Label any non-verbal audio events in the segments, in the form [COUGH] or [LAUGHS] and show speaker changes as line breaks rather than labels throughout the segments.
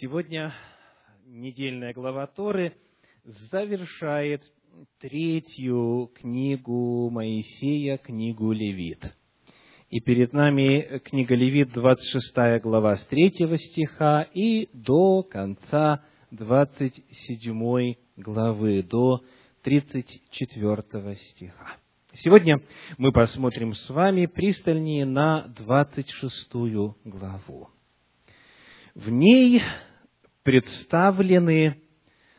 Сегодня недельная глава Торы завершает третью книгу Моисея, книгу Левит. И перед нами книга Левит, 26 глава с 3 стиха и до конца 27 главы, до 34 стиха. Сегодня мы посмотрим с вами пристальнее на 26 главу. В ней представлены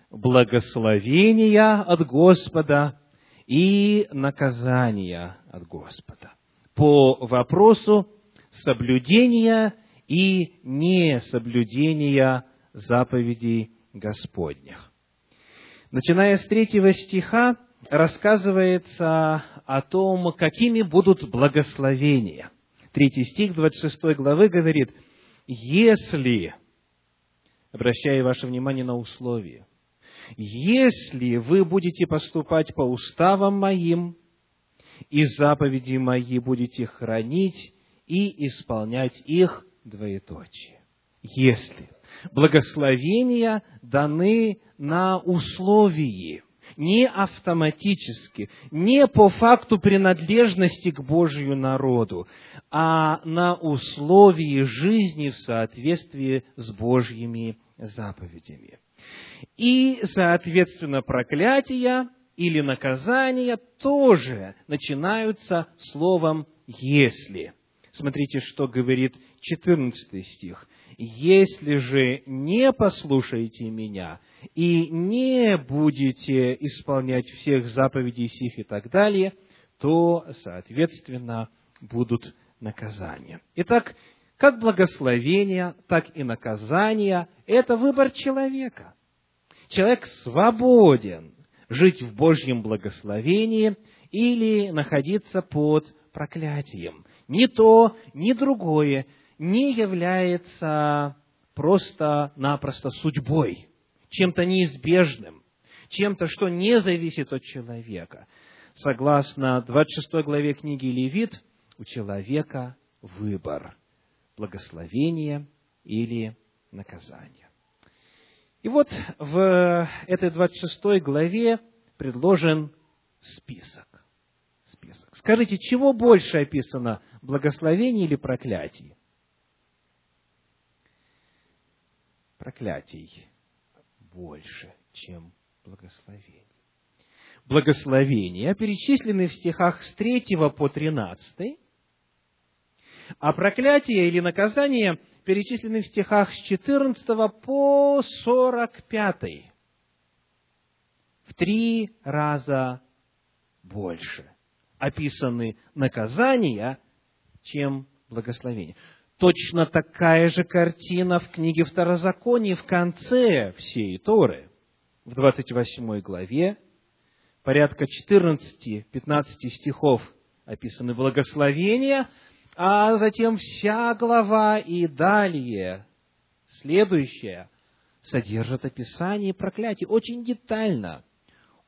благословения от Господа и наказания от Господа по вопросу соблюдения и несоблюдения заповедей Господних. Начиная с третьего стиха, рассказывается о том, какими будут благословения. Третий стих 26 главы говорит – если, обращая ваше внимание на условия, если вы будете поступать по уставам моим и заповеди мои будете хранить и исполнять их двоеточие. Если благословения даны на условии, не автоматически, не по факту принадлежности к Божию народу, а на условии жизни в соответствии с Божьими заповедями. И, соответственно, проклятия или наказания тоже начинаются словом «если». Смотрите, что говорит 14 стих. «Если же не послушаете меня и не будете исполнять всех заповедей сих и так далее, то, соответственно, будут наказания». Итак, как благословение, так и наказание – это выбор человека. Человек свободен жить в Божьем благословении или находиться под проклятием. Ни то, ни другое не является просто-напросто судьбой, чем-то неизбежным, чем-то, что не зависит от человека. Согласно 26 главе книги Левит, у человека выбор – благословение или наказание. И вот в этой 26 главе предложен список. список. Скажите, чего больше описано, благословение или проклятие? проклятий больше, чем благословений. Благословения перечислены в стихах с 3 по 13, а проклятие или наказание перечислены в стихах с 14 по 45. В три раза больше описаны наказания, чем благословения. Точно такая же картина в книге Второзакония в конце всей Торы, в 28 главе, порядка 14-15 стихов описаны благословения, а затем вся глава и далее, следующая, содержит описание проклятий очень детально,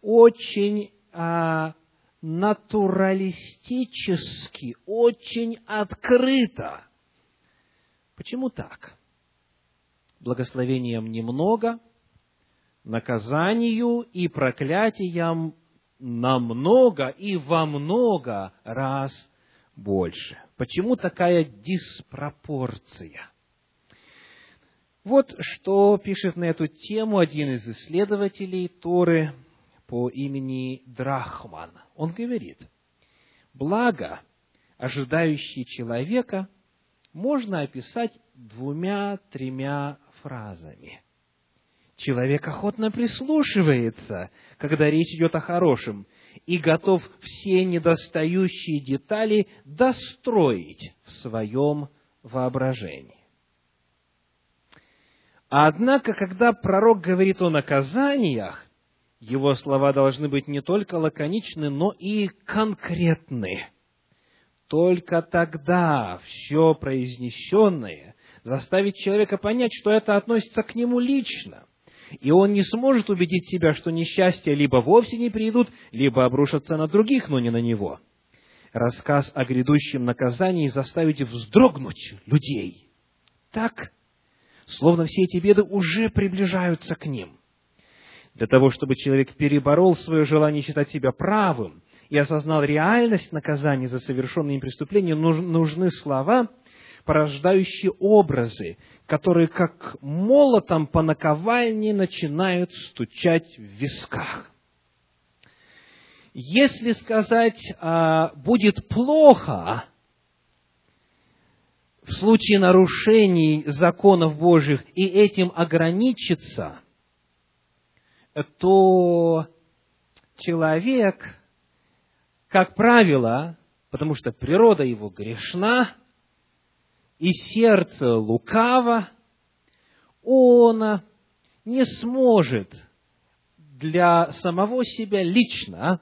очень а, натуралистически, очень открыто – Почему так? Благословением немного, наказанию и проклятиям намного и во много раз больше. Почему такая диспропорция? Вот что пишет на эту тему один из исследователей Торы по имени Драхман. Он говорит, благо, ожидающий человека, можно описать двумя-тремя фразами. Человек охотно прислушивается, когда речь идет о хорошем, и готов все недостающие детали достроить в своем воображении. Однако, когда пророк говорит о наказаниях, его слова должны быть не только лаконичны, но и конкретны. Только тогда все произнесенное заставит человека понять, что это относится к нему лично. И он не сможет убедить себя, что несчастья либо вовсе не придут, либо обрушатся на других, но не на него. Рассказ о грядущем наказании заставит вздрогнуть людей так, словно все эти беды уже приближаются к ним. Для того, чтобы человек переборол свое желание считать себя правым и осознал реальность наказания за совершенные им преступления, нужны слова, порождающие образы, которые как молотом по наковальне начинают стучать в висках. Если сказать а, «будет плохо», в случае нарушений законов Божьих и этим ограничиться, то человек, как правило, потому что природа его грешна, и сердце лукаво, он не сможет для самого себя лично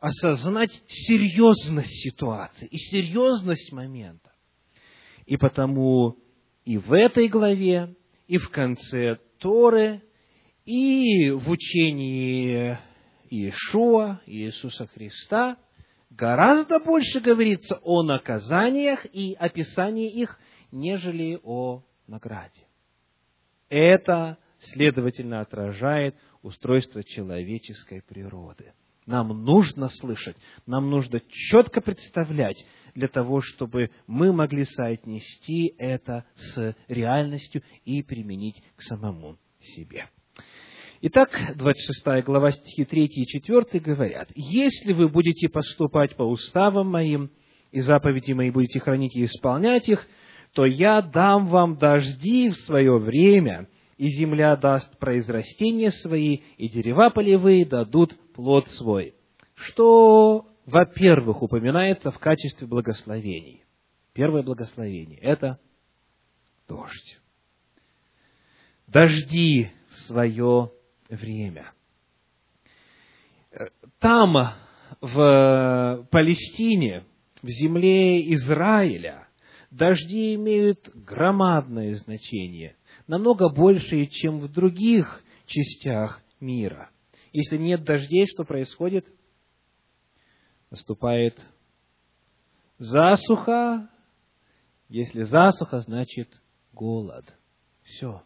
осознать серьезность ситуации и серьезность момента. И потому и в этой главе, и в конце Торы, и в учении Иешуа, Иисуса Христа, гораздо больше говорится о наказаниях и описании их, нежели о награде. Это, следовательно, отражает устройство человеческой природы. Нам нужно слышать, нам нужно четко представлять для того, чтобы мы могли соотнести это с реальностью и применить к самому себе. Итак, 26 глава стихи 3 и 4 говорят, «Если вы будете поступать по уставам моим, и заповеди мои будете хранить и исполнять их, то я дам вам дожди в свое время, и земля даст произрастения свои, и дерева полевые дадут плод свой». Что, во-первых, упоминается в качестве благословений? Первое благословение – это дождь. Дожди в свое время. Там, в Палестине, в земле Израиля, дожди имеют громадное значение, намного большее, чем в других частях мира. Если нет дождей, что происходит? Наступает засуха. Если засуха, значит голод. Все.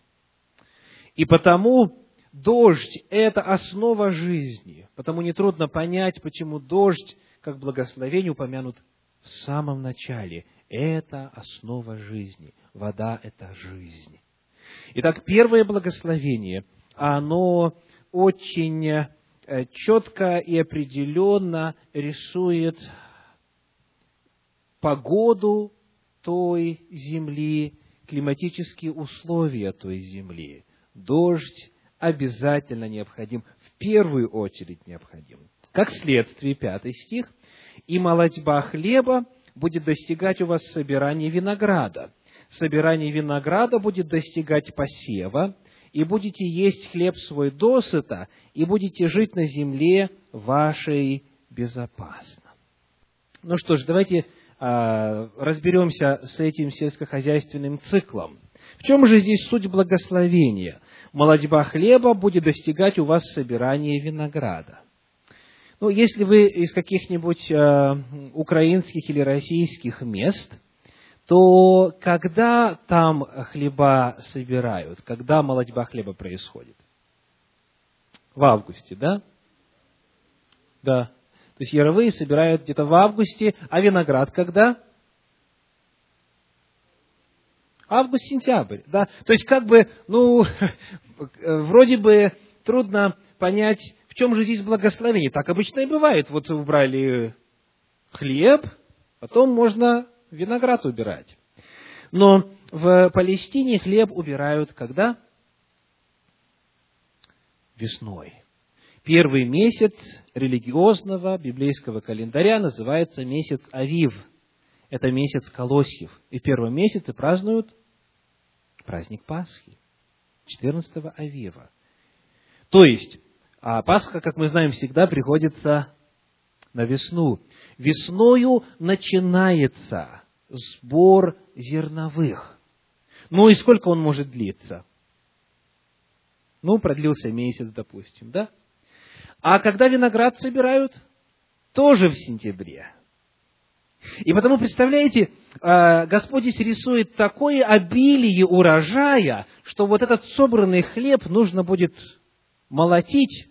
И потому Дождь – это основа жизни. Потому нетрудно понять, почему дождь, как благословение, упомянут в самом начале. Это основа жизни. Вода – это жизнь. Итак, первое благословение, оно очень э, четко и определенно рисует погоду той земли, климатические условия той земли. Дождь обязательно необходим, в первую очередь необходим. Как следствие, пятый стих, «И молодьба хлеба будет достигать у вас собирания винограда. Собирание винограда будет достигать посева, и будете есть хлеб свой досыта, и будете жить на земле вашей безопасно». Ну что ж, давайте а, разберемся с этим сельскохозяйственным циклом. В чем же здесь суть благословения? Молодьба хлеба будет достигать у вас собирания винограда. Ну, если вы из каких-нибудь э, украинских или российских мест, то когда там хлеба собирают, когда молодьба хлеба происходит? В августе, да? Да. То есть яровые собирают где-то в августе, а виноград когда? Август-сентябрь, да. То есть, как бы, ну, [LAUGHS] вроде бы трудно понять, в чем же здесь благословение. Так обычно и бывает. Вот убрали хлеб, потом можно виноград убирать. Но в Палестине хлеб убирают когда? Весной. Первый месяц религиозного библейского календаря называется месяц Авив. Это месяц колосьев. И в первом месяце празднуют праздник Пасхи, 14 Авива. То есть, а Пасха, как мы знаем, всегда приходится на весну. Весною начинается сбор зерновых. Ну и сколько он может длиться? Ну, продлился месяц, допустим, да? А когда виноград собирают? Тоже в сентябре. И потому, представляете, э, Господь здесь рисует такое обилие урожая, что вот этот собранный хлеб нужно будет молотить,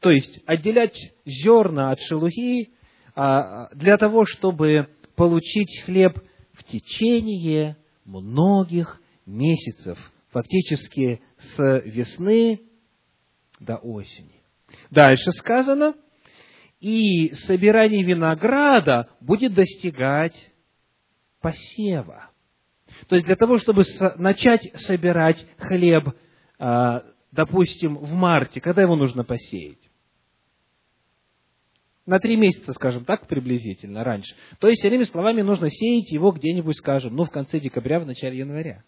то есть отделять зерна от шелухи, а, для того, чтобы получить хлеб в течение многих месяцев, фактически с весны до осени. Дальше сказано, и собирание винограда будет достигать посева. То есть для того, чтобы начать собирать хлеб, а, допустим, в марте, когда его нужно посеять? На три месяца, скажем так, приблизительно, раньше. То есть, иными словами, нужно сеять его где-нибудь, скажем, ну, в конце декабря, в начале января.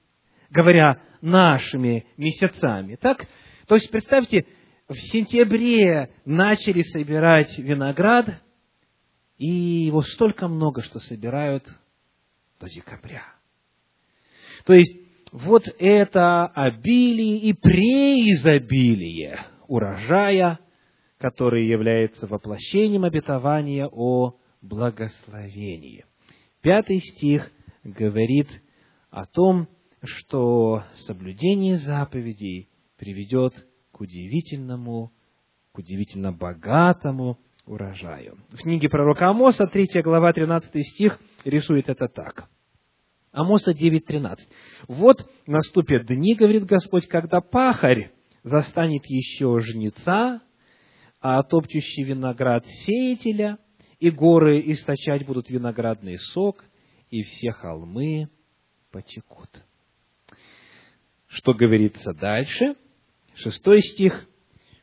Говоря нашими месяцами. Так? То есть, представьте, в сентябре начали собирать виноград, и его столько много, что собирают до декабря. То есть, вот это обилие и преизобилие урожая, который является воплощением обетования о благословении. Пятый стих говорит о том, что соблюдение заповедей приведет удивительному, к удивительно богатому урожаю. В книге пророка Амоса, 3 глава, 13 стих, рисует это так. Амоса 9.13. «Вот наступят дни, говорит Господь, когда пахарь застанет еще жнеца, а топчущий виноград сеятеля, и горы источать будут виноградный сок, и все холмы потекут». Что говорится дальше? Шестой стих.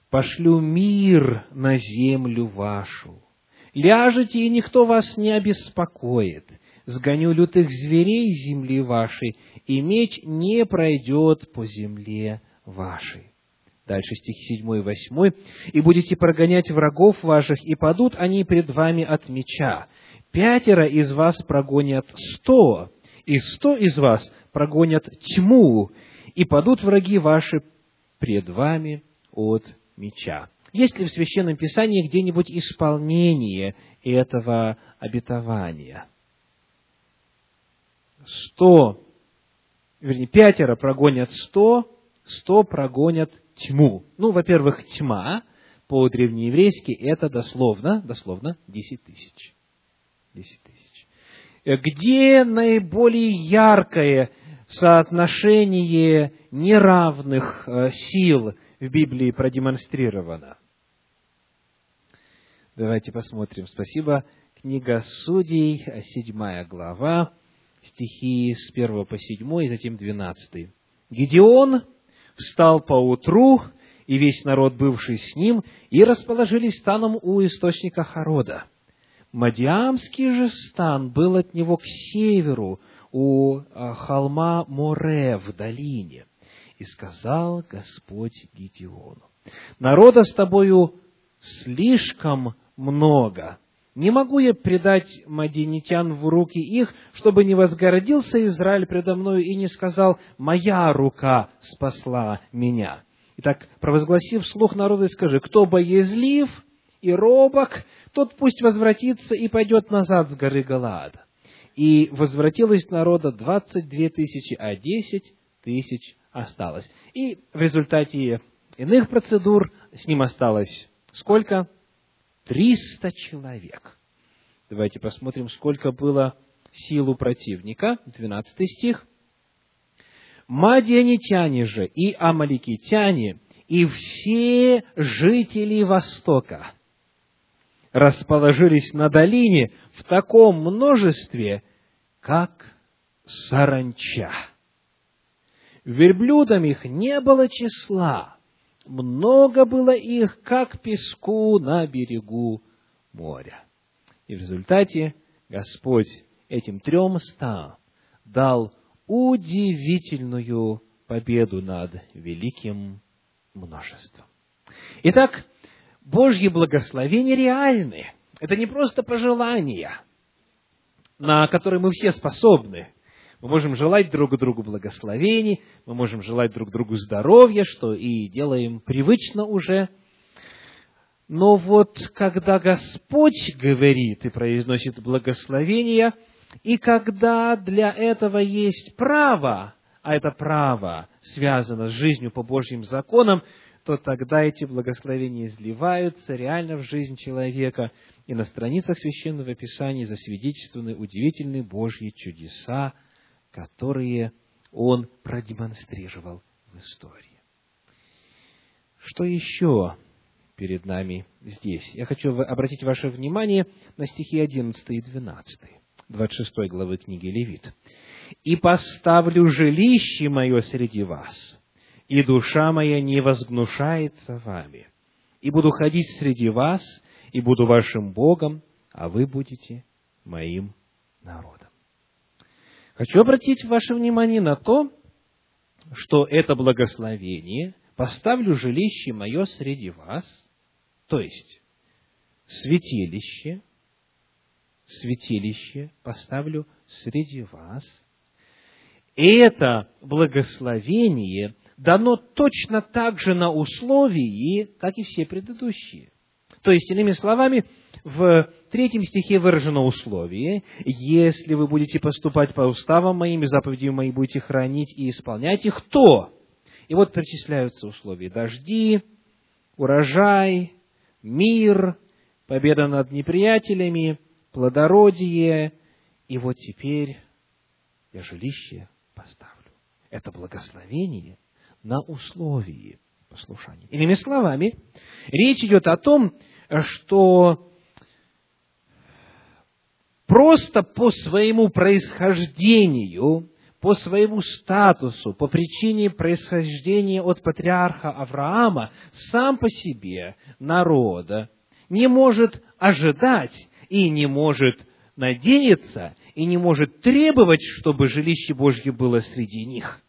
«Пошлю мир на землю вашу. Ляжете, и никто вас не обеспокоит. Сгоню лютых зверей земли вашей, и меч не пройдет по земле вашей». Дальше стих 7 и 8. «И будете прогонять врагов ваших, и падут они пред вами от меча. Пятеро из вас прогонят сто, и сто из вас прогонят тьму, и падут враги ваши пред вами от меча. Есть ли в Священном Писании где-нибудь исполнение этого обетования? Сто, вернее, пятеро прогонят сто, сто прогонят тьму. Ну, во-первых, тьма по-древнееврейски это дословно, дословно десять тысяч. Десять тысяч. Где наиболее яркое соотношение неравных э, сил в Библии продемонстрировано. Давайте посмотрим. Спасибо. Книга Судей, седьмая глава, стихи с первого по седьмой, и затем двенадцатый. Гедеон встал поутру, и весь народ, бывший с ним, и расположились станом у источника Харода. Мадиамский же стан был от него к северу, у а, холма Море в долине. И сказал Господь Гедеону, народа с тобою слишком много. Не могу я предать мадинитян в руки их, чтобы не возгордился Израиль предо мною и не сказал, «Моя рука спасла меня». Итак, провозгласив вслух народа, скажи, кто боязлив и робок, тот пусть возвратится и пойдет назад с горы Галаада и возвратилось народа 22 тысячи, а 10 тысяч осталось. И в результате иных процедур с ним осталось сколько? 300 человек. Давайте посмотрим, сколько было сил у противника. 12 стих. Мадианитяне же и амаликитяне, и все жители Востока расположились на долине в таком множестве, как саранча. Верблюдам их не было числа, много было их, как песку на берегу моря. И в результате Господь этим трем ста дал удивительную победу над великим множеством. Итак, Божьи благословения реальны. Это не просто пожелания – на который мы все способны. Мы можем желать друг другу благословений, мы можем желать друг другу здоровья, что и делаем привычно уже. Но вот когда Господь говорит и произносит благословение, и когда для этого есть право, а это право связано с жизнью по Божьим законам, то тогда эти благословения изливаются реально в жизнь человека, и на страницах Священного Писания засвидетельствованы удивительные Божьи чудеса, которые Он продемонстрировал в истории. Что еще перед нами здесь? Я хочу обратить ваше внимание на стихи 11 и 12, 26 главы книги Левит. «И поставлю жилище мое среди вас, и душа моя не возгнушается вами, и буду ходить среди вас, и буду вашим Богом, а вы будете моим народом». Хочу обратить ваше внимание на то, что это благословение «поставлю жилище мое среди вас», то есть святилище, святилище поставлю среди вас. И это благословение дано точно так же на условии, как и все предыдущие. То есть, иными словами, в третьем стихе выражено условие, если вы будете поступать по уставам моим и заповедям моим будете хранить и исполнять их, то... И вот перечисляются условия. Дожди, урожай, мир, победа над неприятелями, плодородие. И вот теперь я жилище поставлю. Это благословение на условии послушания. Иными словами, речь идет о том, что просто по своему происхождению, по своему статусу, по причине происхождения от патриарха Авраама, сам по себе народа не может ожидать и не может надеяться и не может требовать, чтобы жилище Божье было среди них.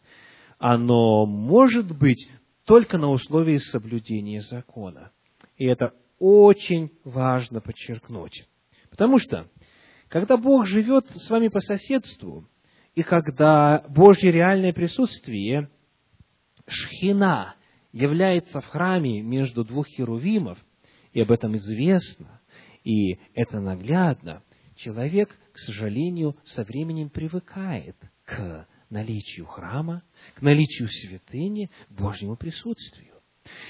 Оно может быть только на условии соблюдения закона. И это очень важно подчеркнуть. Потому что, когда Бог живет с вами по соседству, и когда Божье реальное присутствие, шхина, является в храме между двух херувимов, и об этом известно, и это наглядно, человек, к сожалению, со временем привыкает к наличию храма, к наличию святыни, к Божьему присутствию.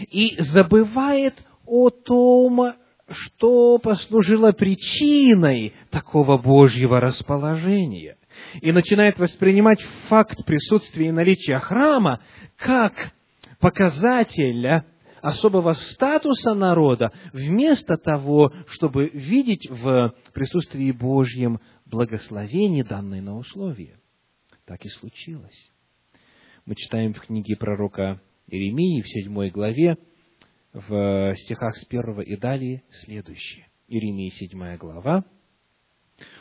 И забывает о том, что послужило причиной такого Божьего расположения. И начинает воспринимать факт присутствия и наличия храма как показателя особого статуса народа, вместо того, чтобы видеть в присутствии Божьем благословение, данное на условие. Так и случилось. Мы читаем в книге пророка Иеремии в седьмой главе, в стихах с первого и далее следующее. Иеремии, седьмая глава.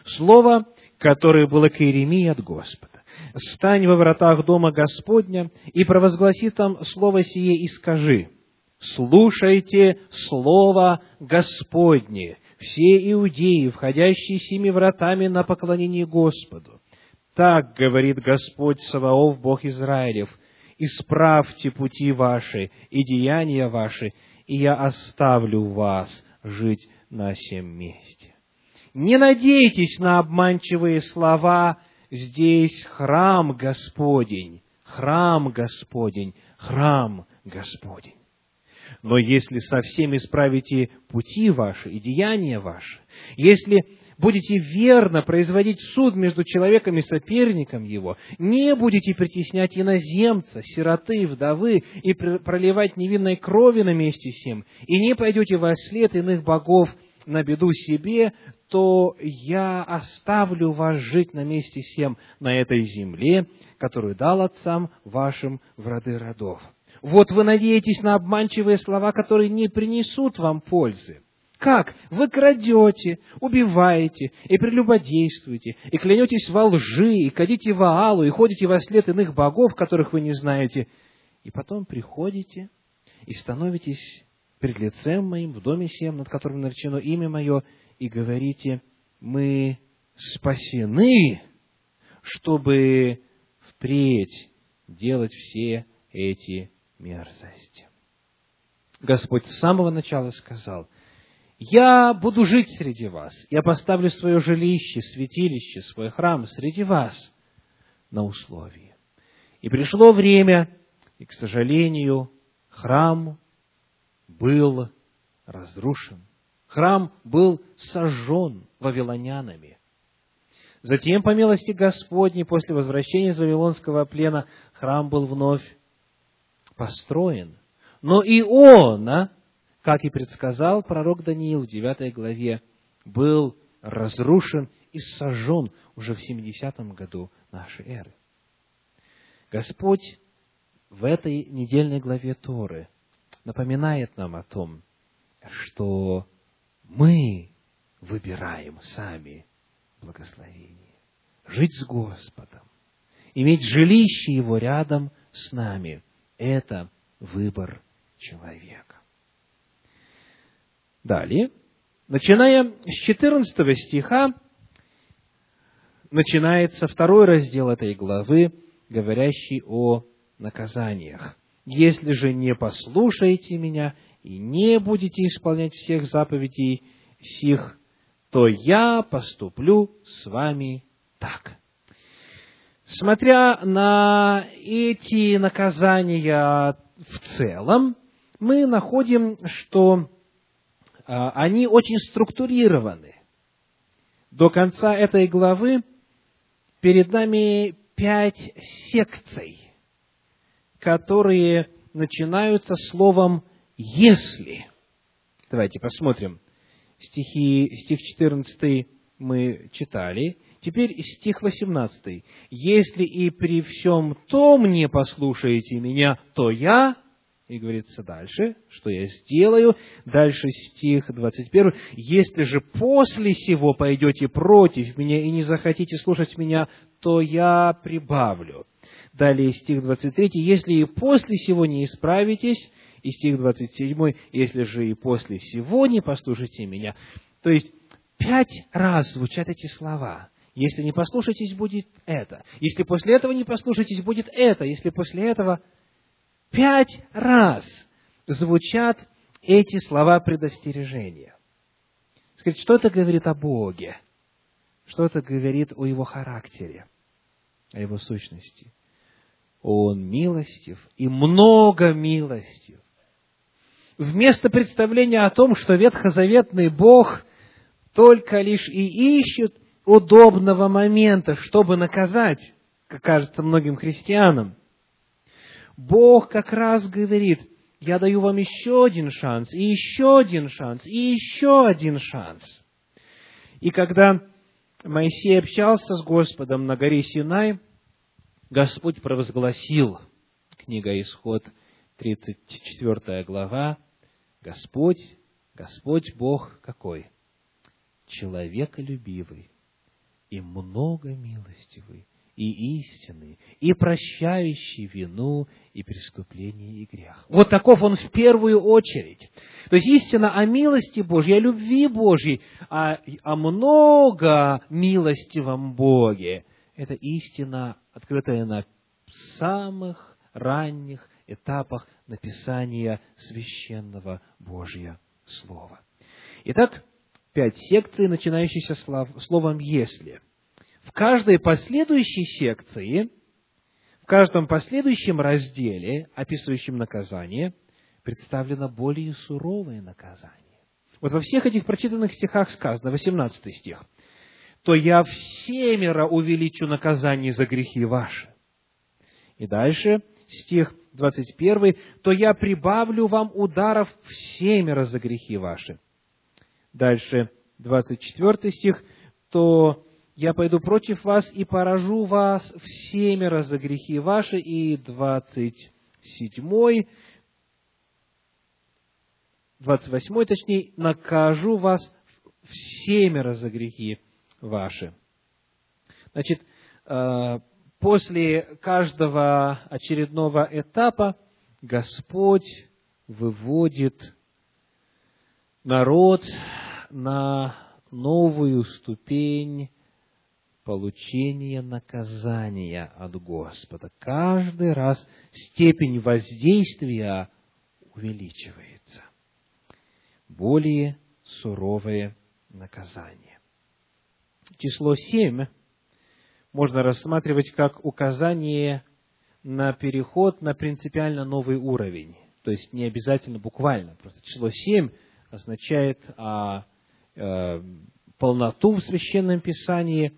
Слово, которое было к Иеремии от Господа. «Стань во вратах дома Господня и провозгласи там слово сие и скажи, слушайте слово Господне, все иудеи, входящие семи вратами на поклонение Господу. Так говорит Господь Саваоф, Бог Израилев, исправьте пути ваши и деяния ваши, и я оставлю вас жить на всем месте. Не надейтесь на обманчивые слова «здесь храм Господень», храм Господень, храм Господень. Но если совсем исправите пути ваши и деяния ваши, если будете верно производить суд между человеком и соперником его, не будете притеснять иноземца, сироты, вдовы и проливать невинной крови на месте сем, и не пойдете во след иных богов на беду себе, то я оставлю вас жить на месте сем, на этой земле, которую дал отцам вашим в роды родов. Вот вы надеетесь на обманчивые слова, которые не принесут вам пользы. Как? Вы крадете, убиваете и прелюбодействуете, и клянетесь во лжи, и кадите в Аалу, и ходите во след иных богов, которых вы не знаете, и потом приходите и становитесь перед лицем моим в доме сем, над которым наречено имя мое, и говорите, мы спасены, чтобы впредь делать все эти мерзости. Господь с самого начала сказал, «Я буду жить среди вас, я поставлю свое жилище, святилище, свой храм среди вас на условии». И пришло время, и, к сожалению, храм был разрушен. Храм был сожжен вавилонянами. Затем, по милости Господней, после возвращения из Вавилонского плена, храм был вновь построен. Но и он, как и предсказал пророк Даниил в 9 главе, был разрушен и сожжен уже в 70-м году нашей эры. Господь в этой недельной главе Торы напоминает нам о том, что мы выбираем сами благословение. Жить с Господом, иметь жилище Его рядом с нами – это выбор человека. Далее, начиная с 14 стиха, начинается второй раздел этой главы, говорящий о наказаниях. «Если же не послушаете меня и не будете исполнять всех заповедей сих, то я поступлю с вами так». Смотря на эти наказания в целом, мы находим, что они очень структурированы. До конца этой главы перед нами пять секций, которые начинаются словом «если». Давайте посмотрим. Стихи, стих 14 мы читали. Теперь стих 18. «Если и при всем том не послушаете меня, то я...» И говорится дальше, что я сделаю. Дальше стих 21. «Если же после сего пойдете против меня и не захотите слушать меня, то я прибавлю». Далее стих 23. «Если и после сего не исправитесь», и стих 27. «Если же и после сего не послушайте меня». То есть, пять раз звучат эти слова. Если не послушаетесь, будет это. Если после этого не послушаетесь, будет это. Если после этого... Пять раз звучат эти слова предостережения. Скажите, что это говорит о Боге? Что это говорит о Его характере, о Его сущности? Он милостив и много милостив. Вместо представления о том, что ветхозаветный Бог только лишь и ищет удобного момента, чтобы наказать, как кажется многим христианам. Бог как раз говорит, я даю вам еще один шанс, и еще один шанс, и еще один шанс. И когда Моисей общался с Господом на горе Синай, Господь провозгласил, книга Исход, 34 глава, Господь, Господь Бог какой? Человеколюбивый, и много милостивый, и истинный, и прощающий вину, и преступление, и грех. Вот таков он в первую очередь. То есть истина о милости Божьей, о любви Божьей, о, о много милостивом Боге. Это истина, открытая на самых ранних этапах написания священного Божьего Слова. Итак, пять секций, начинающихся словом «если». В каждой последующей секции, в каждом последующем разделе, описывающем наказание, представлено более суровое наказание. Вот во всех этих прочитанных стихах сказано, 18 стих, «То я всемеро увеличу наказание за грехи ваши». И дальше стих 21, «То я прибавлю вам ударов всемеро за грехи ваши». Дальше, 24 стих, то я пойду против вас и поражу вас всемеро за грехи ваши. И 27, 28, точнее, накажу вас всемеро за грехи ваши. Значит, э, после каждого очередного этапа Господь выводит народ на новую ступень получения наказания от Господа. Каждый раз степень воздействия увеличивается. Более суровое наказание. Число семь можно рассматривать как указание на переход на принципиально новый уровень. То есть не обязательно буквально. Просто число семь означает а, а, полноту в священном писании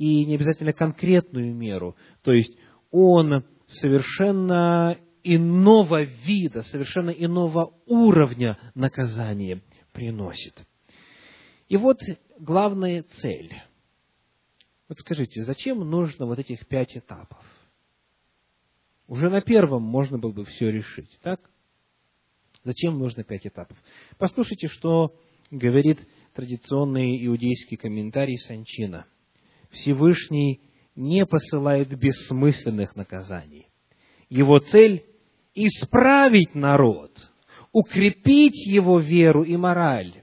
и не обязательно конкретную меру. То есть он совершенно иного вида, совершенно иного уровня наказания приносит. И вот главная цель. Вот скажите, зачем нужно вот этих пять этапов? Уже на первом можно было бы все решить, так? Зачем нужно пять этапов? Послушайте, что говорит традиционный иудейский комментарий Санчина. Всевышний не посылает бессмысленных наказаний. Его цель – исправить народ, укрепить его веру и мораль.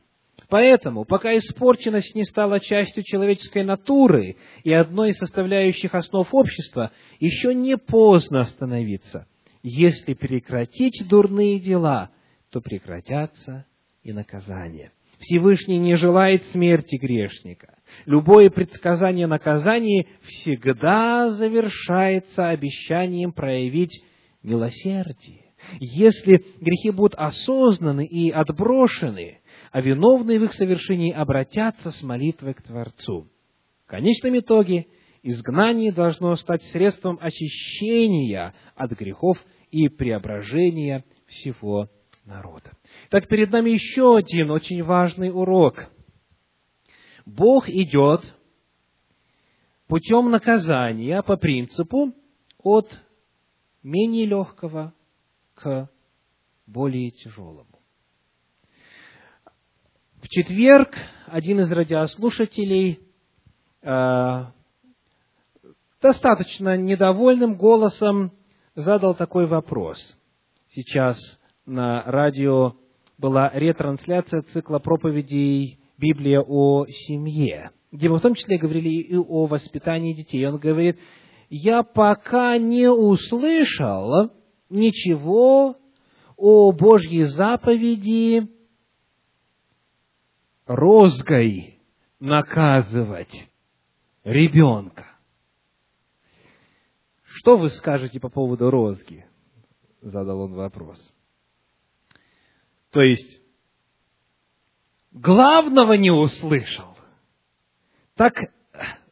Поэтому, пока испорченность не стала частью человеческой натуры и одной из составляющих основ общества, еще не поздно остановиться. Если прекратить дурные дела, то прекратятся и наказания. Всевышний не желает смерти грешника. Любое предсказание наказания всегда завершается обещанием проявить милосердие. Если грехи будут осознаны и отброшены, а виновные в их совершении обратятся с молитвой к Творцу. В конечном итоге изгнание должно стать средством очищения от грехов и преображения всего народа. Так перед нами еще один очень важный урок. Бог идет путем наказания по принципу от менее легкого к более тяжелому. В четверг один из радиослушателей э, достаточно недовольным голосом задал такой вопрос. Сейчас на радио была ретрансляция цикла проповедей «Библия о семье», где мы в том числе говорили и о воспитании детей. Он говорит, я пока не услышал ничего о Божьей заповеди розгой наказывать ребенка. Что вы скажете по поводу розги? Задал он вопрос. То есть, главного не услышал. Так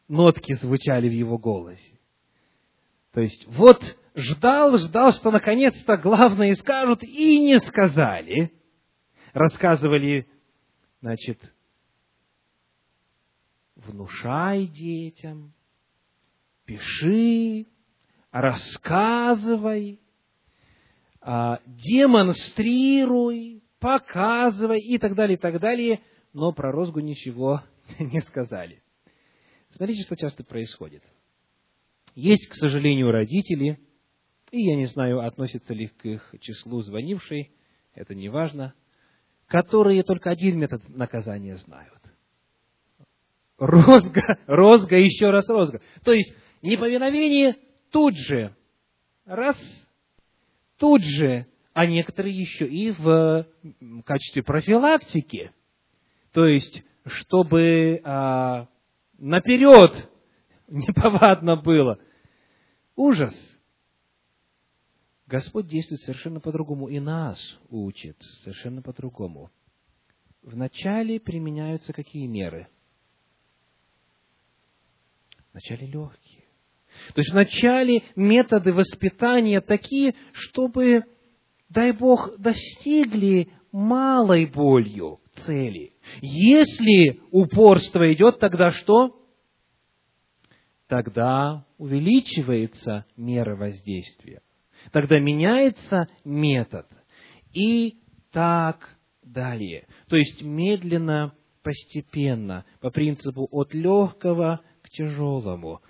нотки звучали в его голосе. То есть, вот ждал, ждал, что наконец-то главное скажут, и не сказали. Рассказывали, значит, внушай детям, пиши, рассказывай, а, демонстрируй, показывай и так далее, и так далее, но про розгу ничего [LAUGHS] не сказали. Смотрите, что часто происходит. Есть, к сожалению, родители, и я не знаю, относятся ли к их числу звонившей, это не важно, которые только один метод наказания знают. Розга, [LAUGHS] розга, еще раз розга. То есть, неповиновение тут же, раз, тут же а некоторые еще и в качестве профилактики. То есть, чтобы а, наперед [LAUGHS] неповадно было. Ужас. Господь действует совершенно по-другому и нас учит совершенно по-другому. Вначале применяются какие меры? Вначале легкие. То есть вначале методы воспитания такие, чтобы дай Бог, достигли малой болью цели. Если упорство идет, тогда что? Тогда увеличивается мера воздействия. Тогда меняется метод. И так далее. То есть медленно, постепенно, по принципу от легкого к тяжелому.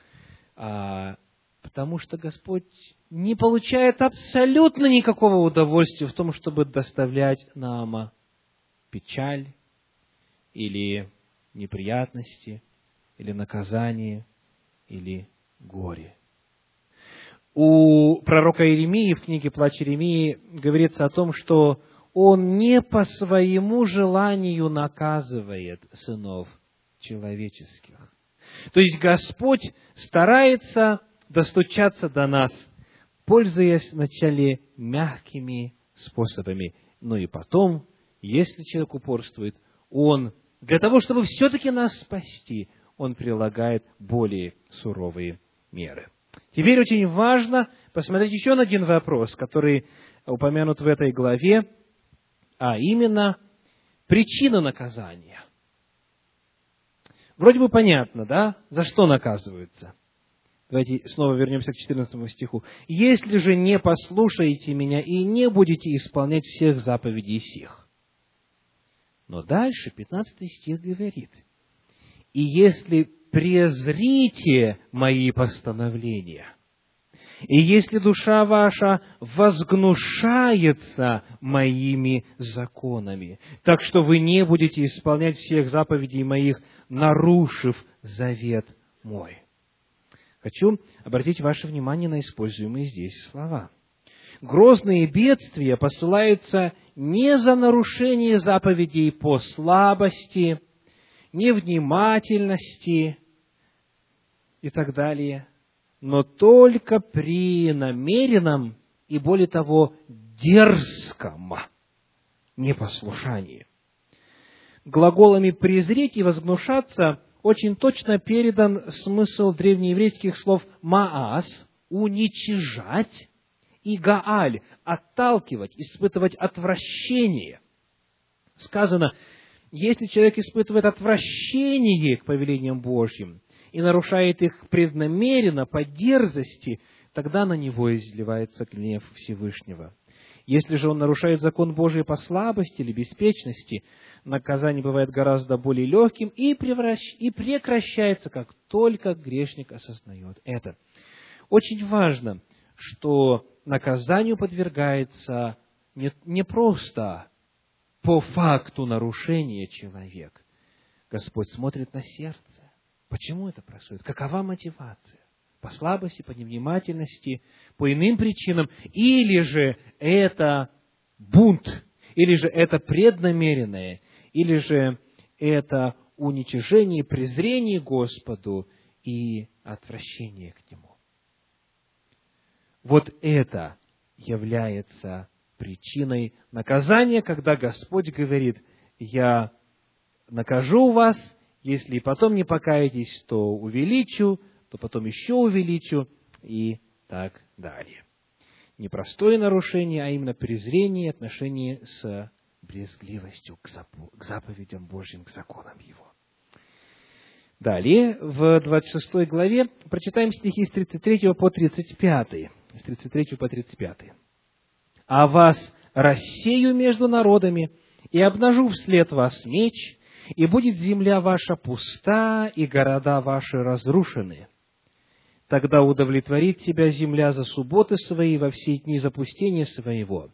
А, потому что Господь не получает абсолютно никакого удовольствия в том, чтобы доставлять нам печаль или неприятности, или наказание, или горе. у пророка Иеремии в книге «Плач Иеремии» говорится о том, что он не по своему желанию наказывает сынов человеческих. То есть Господь старается достучаться до нас, пользуясь вначале мягкими способами. Но и потом, если человек упорствует, он для того, чтобы все-таки нас спасти, он прилагает более суровые меры. Теперь очень важно посмотреть еще на один вопрос, который упомянут в этой главе, а именно причина наказания. Вроде бы понятно, да, за что наказываются. Давайте снова вернемся к 14 стиху. «Если же не послушаете меня и не будете исполнять всех заповедей сих». Но дальше 15 стих говорит, «И если презрите мои постановления, и если душа ваша возгнушается моими законами, так что вы не будете исполнять всех заповедей моих, нарушив завет мой. Хочу обратить ваше внимание на используемые здесь слова. Грозные бедствия посылаются не за нарушение заповедей по слабости, невнимательности и так далее, но только при намеренном и, более того, дерзком непослушании. Глаголами «презреть» и «возгнушаться» очень точно передан смысл древнееврейских слов «маас» – «уничижать» и «гааль» – «отталкивать», «испытывать отвращение». Сказано, если человек испытывает отвращение к повелениям Божьим и нарушает их преднамеренно, по дерзости, тогда на него изливается гнев Всевышнего. Если же он нарушает закон Божий по слабости или беспечности, наказание бывает гораздо более легким и, превращ... и прекращается, как только грешник осознает это. Очень важно, что наказанию подвергается не, не просто по факту нарушения человек. Господь смотрит на сердце. Почему это происходит? Какова мотивация? По слабости, по невнимательности, по иным причинам? Или же это бунт? Или же это преднамеренное? или же это уничижение, презрение Господу и отвращение к Нему. Вот это является причиной наказания, когда Господь говорит, я накажу вас, если потом не покаетесь, то увеличу, то потом еще увеличу и так далее. Непростое нарушение, а именно презрение отношения с брезгливостью к заповедям Божьим, к законам Его. Далее, в 26 главе, прочитаем стихи с 33 по 35. С 33 по 35. «А вас рассею между народами, и обнажу вслед вас меч, и будет земля ваша пуста, и города ваши разрушены. Тогда удовлетворит тебя земля за субботы свои во все дни запустения своего,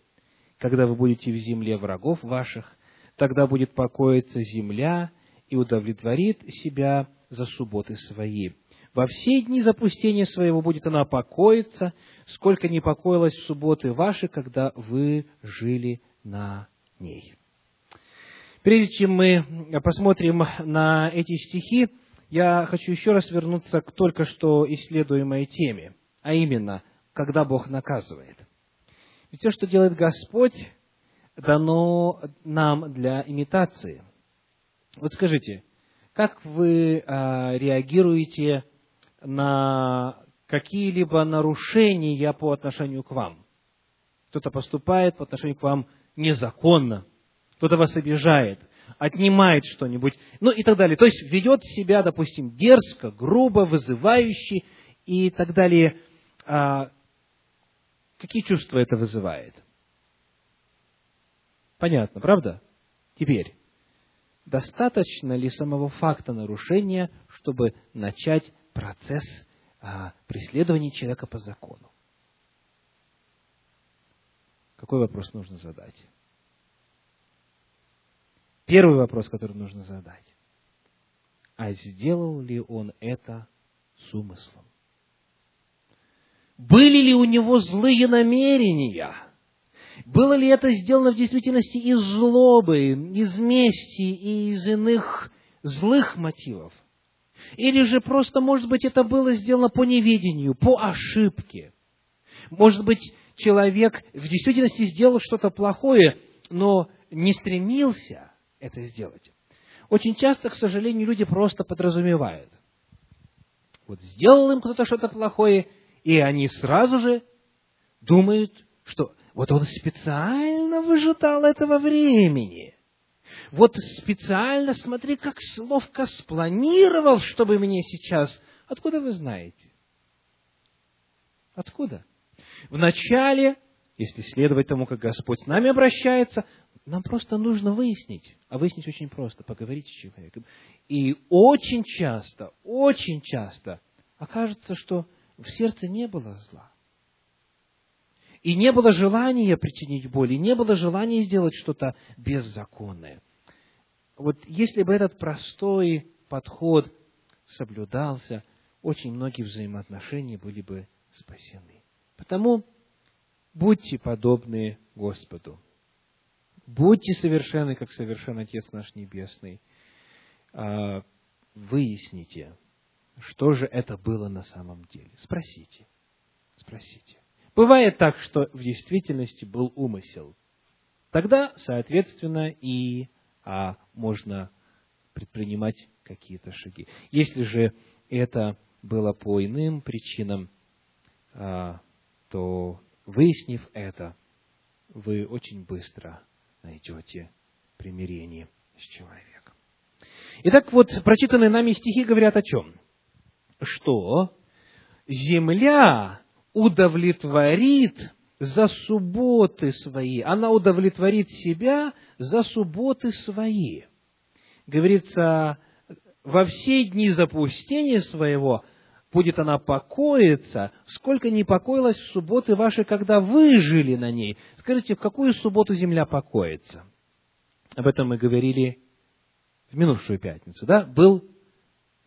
когда вы будете в земле врагов ваших, тогда будет покоиться земля и удовлетворит себя за субботы свои. Во все дни запустения своего будет она покоиться, сколько не покоилась в субботы ваши, когда вы жили на ней. Прежде чем мы посмотрим на эти стихи, я хочу еще раз вернуться к только что исследуемой теме, а именно, когда Бог наказывает – и все, что делает Господь, дано нам для имитации. Вот скажите, как вы а, реагируете на какие-либо нарушения по отношению к вам? Кто-то поступает по отношению к вам незаконно, кто-то вас обижает, отнимает что-нибудь, ну и так далее. То есть ведет себя, допустим, дерзко, грубо, вызывающе и так далее. А, Какие чувства это вызывает? Понятно, правда? Теперь, достаточно ли самого факта нарушения, чтобы начать процесс а, преследования человека по закону? Какой вопрос нужно задать? Первый вопрос, который нужно задать. А сделал ли он это с умыслом? Были ли у него злые намерения? Было ли это сделано в действительности из злобы, из мести и из иных злых мотивов? Или же просто, может быть, это было сделано по неведению, по ошибке? Может быть, человек в действительности сделал что-то плохое, но не стремился это сделать. Очень часто, к сожалению, люди просто подразумевают. Вот сделал им кто-то что-то плохое, и они сразу же думают, что вот он специально выжидал этого времени. Вот специально, смотри, как ловко спланировал, чтобы мне сейчас... Откуда вы знаете? Откуда? Вначале, если следовать тому, как Господь с нами обращается, нам просто нужно выяснить. А выяснить очень просто. Поговорить с человеком. И очень часто, очень часто окажется, что в сердце не было зла. И не было желания причинить боль, и не было желания сделать что-то беззаконное. Вот если бы этот простой подход соблюдался, очень многие взаимоотношения были бы спасены. Потому будьте подобны Господу. Будьте совершенны, как совершен Отец наш Небесный. А, выясните, что же это было на самом деле. Спросите. Спросите. Бывает так, что в действительности был умысел. Тогда, соответственно, и а, можно предпринимать какие-то шаги. Если же это было по иным причинам, а, то выяснив это, вы очень быстро найдете примирение с человеком. Итак, вот прочитанные нами стихи говорят о чем? Что земля удовлетворит за субботы свои, она удовлетворит себя за субботы свои. Говорится, во все дни запустения своего будет она покоиться, сколько не покоилась в субботы ваши, когда вы жили на ней. Скажите, в какую субботу земля покоится? Об этом мы говорили в минувшую пятницу, да? Был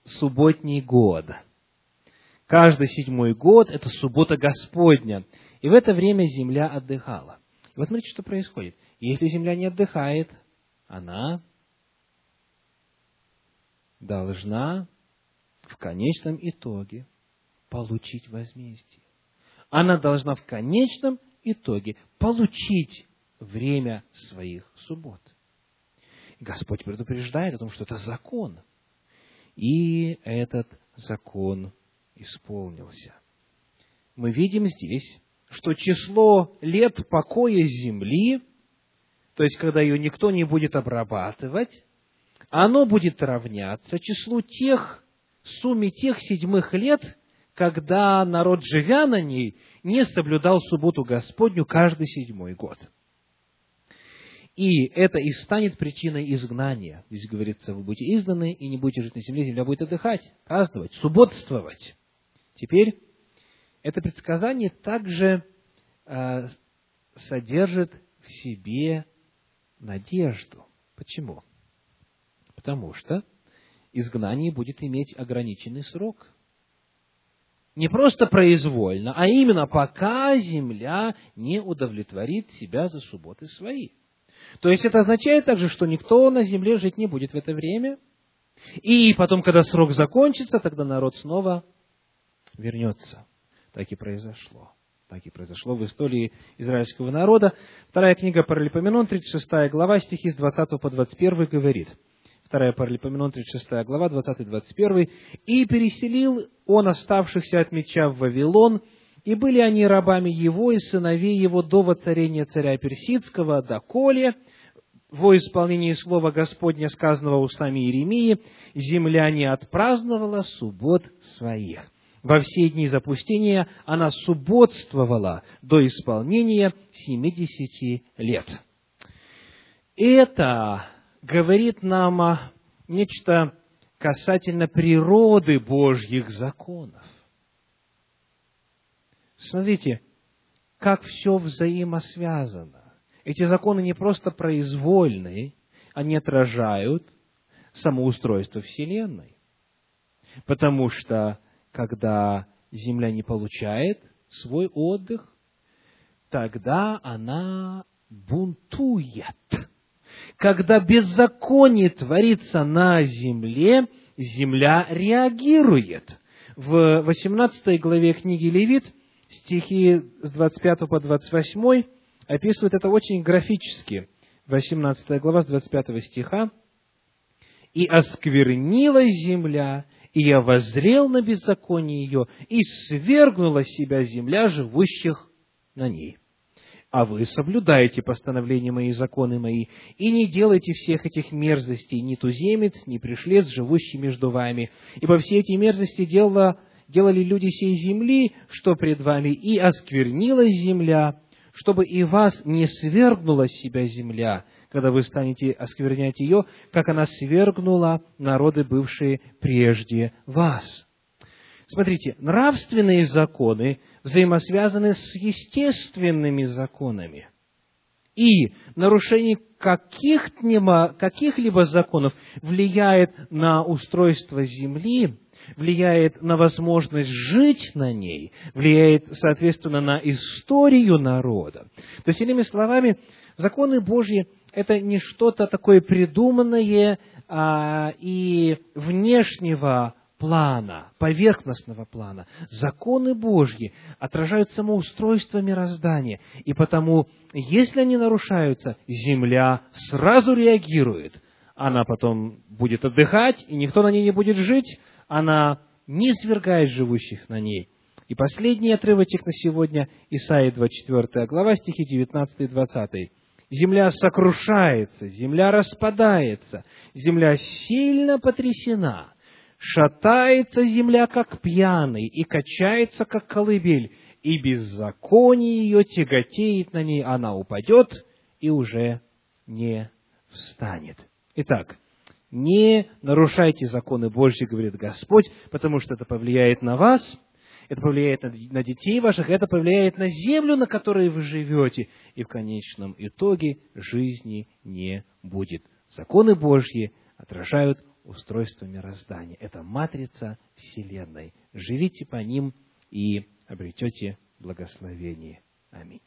субботний год. Каждый седьмой год – это суббота Господня. И в это время земля отдыхала. И вот смотрите, что происходит. Если земля не отдыхает, она должна в конечном итоге получить возмездие. Она должна в конечном итоге получить время своих суббот. Господь предупреждает о том, что это закон. И этот закон исполнился. Мы видим здесь, что число лет покоя земли, то есть когда ее никто не будет обрабатывать, оно будет равняться числу тех сумме тех седьмых лет, когда народ, живя на ней, не соблюдал субботу Господню каждый седьмой год. И это и станет причиной изгнания. Здесь говорится, вы будете изгнаны и не будете жить на земле, земля будет отдыхать, праздновать, субботствовать. Теперь это предсказание также э, содержит в себе надежду. Почему? Потому что изгнание будет иметь ограниченный срок. Не просто произвольно, а именно пока земля не удовлетворит себя за субботы свои. То есть это означает также, что никто на земле жить не будет в это время. И потом, когда срок закончится, тогда народ снова вернется. Так и произошло. Так и произошло в истории израильского народа. Вторая книга Паралипоменон, 36 глава, стихи с 20 по 21 говорит – 2 Паралипоменон, 36 глава, 20-21. «И переселил он оставшихся от меча в Вавилон, и были они рабами его и сыновей его до воцарения царя Персидского, доколе, во исполнении слова Господня, сказанного устами Иеремии, земля не отпраздновала суббот своих. Во все дни запустения она субботствовала до исполнения семидесяти лет. Это говорит нам нечто касательно природы Божьих законов. Смотрите, как все взаимосвязано. Эти законы не просто произвольные, они отражают самоустройство Вселенной. Потому что, когда Земля не получает свой отдых, тогда она бунтует. Когда беззаконие творится на земле, земля реагирует. В 18 главе книги Левит, стихи с 25 по 28, описывает это очень графически. 18 глава с 25 стиха. «И осквернилась земля, и я возрел на беззаконие ее, и свергнула себя земля живущих на ней. А вы соблюдаете постановления мои, законы мои, и не делайте всех этих мерзостей, ни туземец, ни пришлец, живущий между вами. Ибо все эти мерзости делала, делали люди сей земли, что пред вами, и осквернилась земля, чтобы и вас не свергнула себя земля, когда вы станете осквернять ее, как она свергнула народы, бывшие прежде вас. Смотрите, нравственные законы взаимосвязаны с естественными законами. И нарушение каких-либо, каких-либо законов влияет на устройство земли, влияет на возможность жить на ней, влияет, соответственно, на историю народа. То есть, иными словами, законы Божьи это не что-то такое придуманное а, и внешнего плана, поверхностного плана. Законы Божьи отражают самоустройство мироздания, и потому, если они нарушаются, земля сразу реагирует. Она потом будет отдыхать, и никто на ней не будет жить, она не свергает живущих на ней. И последний отрывочек на сегодня, Исаия 24 глава, стихи 19 и 20 земля сокрушается, земля распадается, земля сильно потрясена, шатается земля, как пьяный, и качается, как колыбель, и беззаконие ее тяготеет на ней, она упадет и уже не встанет. Итак, не нарушайте законы Божьи, говорит Господь, потому что это повлияет на вас, это повлияет на детей ваших, это повлияет на землю, на которой вы живете, и в конечном итоге жизни не будет. Законы Божьи отражают устройство мироздания. Это матрица Вселенной. Живите по ним и обретете благословение. Аминь.